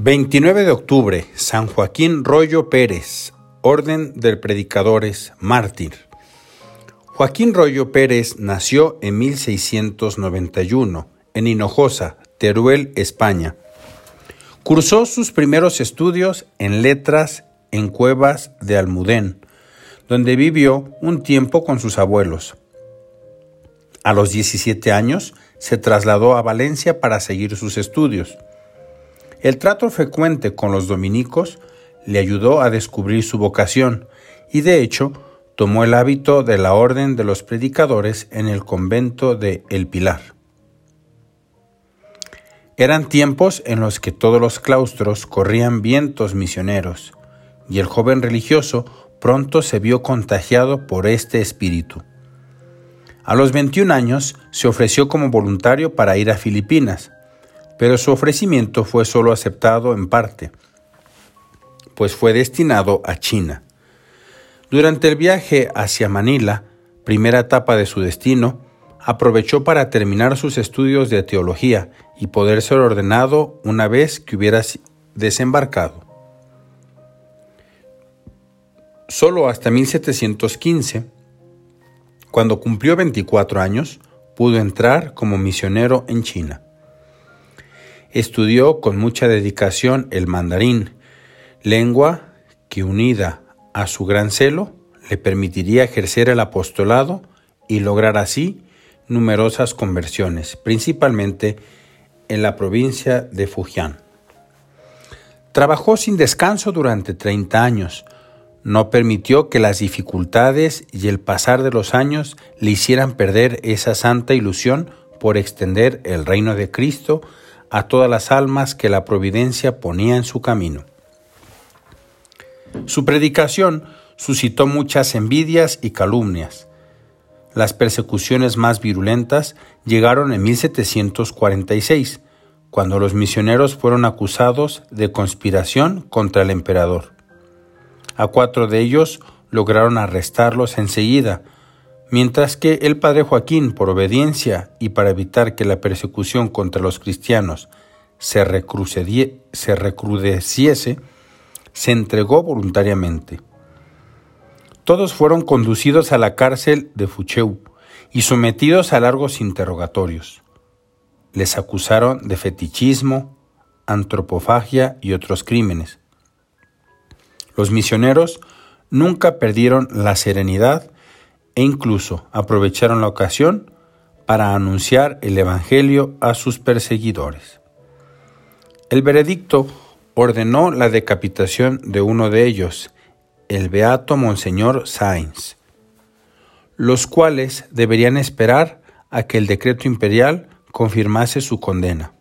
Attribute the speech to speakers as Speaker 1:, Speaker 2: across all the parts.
Speaker 1: 29 de octubre, San Joaquín Rollo Pérez, Orden del Predicadores, mártir. Joaquín Rollo Pérez nació en 1691 en Hinojosa, Teruel, España. Cursó sus primeros estudios en letras en Cuevas de Almudén, donde vivió un tiempo con sus abuelos. A los 17 años se trasladó a Valencia para seguir sus estudios. El trato frecuente con los dominicos le ayudó a descubrir su vocación y de hecho tomó el hábito de la Orden de los Predicadores en el convento de El Pilar. Eran tiempos en los que todos los claustros corrían vientos misioneros, y el joven religioso pronto se vio contagiado por este espíritu. A los 21 años se ofreció como voluntario para ir a Filipinas, pero su ofrecimiento fue solo aceptado en parte, pues fue destinado a China. Durante el viaje hacia Manila, primera etapa de su destino, aprovechó para terminar sus estudios de teología y poder ser ordenado una vez que hubiera desembarcado. Solo hasta 1715, cuando cumplió 24 años, pudo entrar como misionero en China. Estudió con mucha dedicación el mandarín, lengua que unida a su gran celo le permitiría ejercer el apostolado y lograr así numerosas conversiones, principalmente en la provincia de Fujian. Trabajó sin descanso durante 30 años. No permitió que las dificultades y el pasar de los años le hicieran perder esa santa ilusión por extender el reino de Cristo a todas las almas que la providencia ponía en su camino. Su predicación suscitó muchas envidias y calumnias. Las persecuciones más virulentas llegaron en 1746, cuando los misioneros fueron acusados de conspiración contra el emperador. A cuatro de ellos lograron arrestarlos enseguida, mientras que el padre Joaquín, por obediencia y para evitar que la persecución contra los cristianos se, recrudeciese, se entregó voluntariamente. Todos fueron conducidos a la cárcel de Fucheu y sometidos a largos interrogatorios. Les acusaron de fetichismo, antropofagia y otros crímenes. Los misioneros nunca perdieron la serenidad e incluso aprovecharon la ocasión para anunciar el Evangelio a sus perseguidores. El veredicto ordenó la decapitación de uno de ellos, el beato Monseñor Sainz, los cuales deberían esperar a que el decreto imperial confirmase su condena.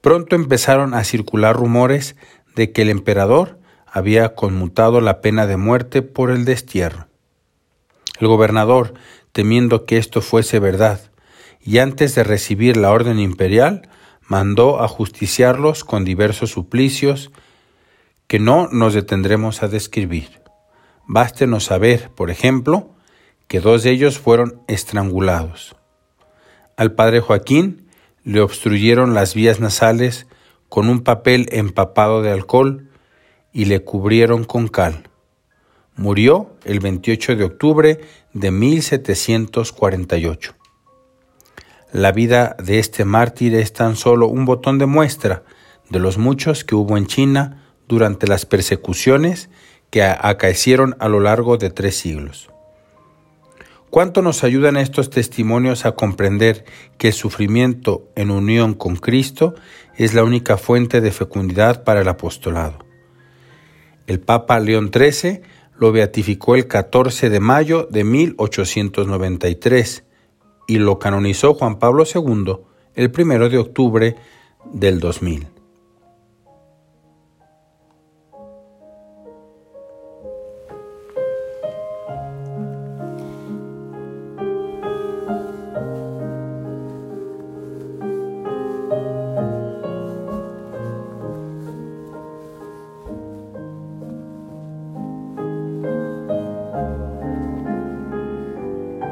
Speaker 1: Pronto empezaron a circular rumores de que el emperador había conmutado la pena de muerte por el destierro. El gobernador, temiendo que esto fuese verdad, y antes de recibir la orden imperial, mandó a justiciarlos con diversos suplicios que no nos detendremos a describir. Bástenos saber, por ejemplo, que dos de ellos fueron estrangulados. Al padre Joaquín le obstruyeron las vías nasales con un papel empapado de alcohol y le cubrieron con cal. Murió el 28 de octubre de 1748. La vida de este mártir es tan solo un botón de muestra de los muchos que hubo en China durante las persecuciones que acaecieron a lo largo de tres siglos. ¿Cuánto nos ayudan estos testimonios a comprender que el sufrimiento en unión con Cristo es la única fuente de fecundidad para el apostolado? El Papa León XIII lo beatificó el 14 de mayo de 1893 y lo canonizó Juan Pablo II el 1 de octubre del 2000.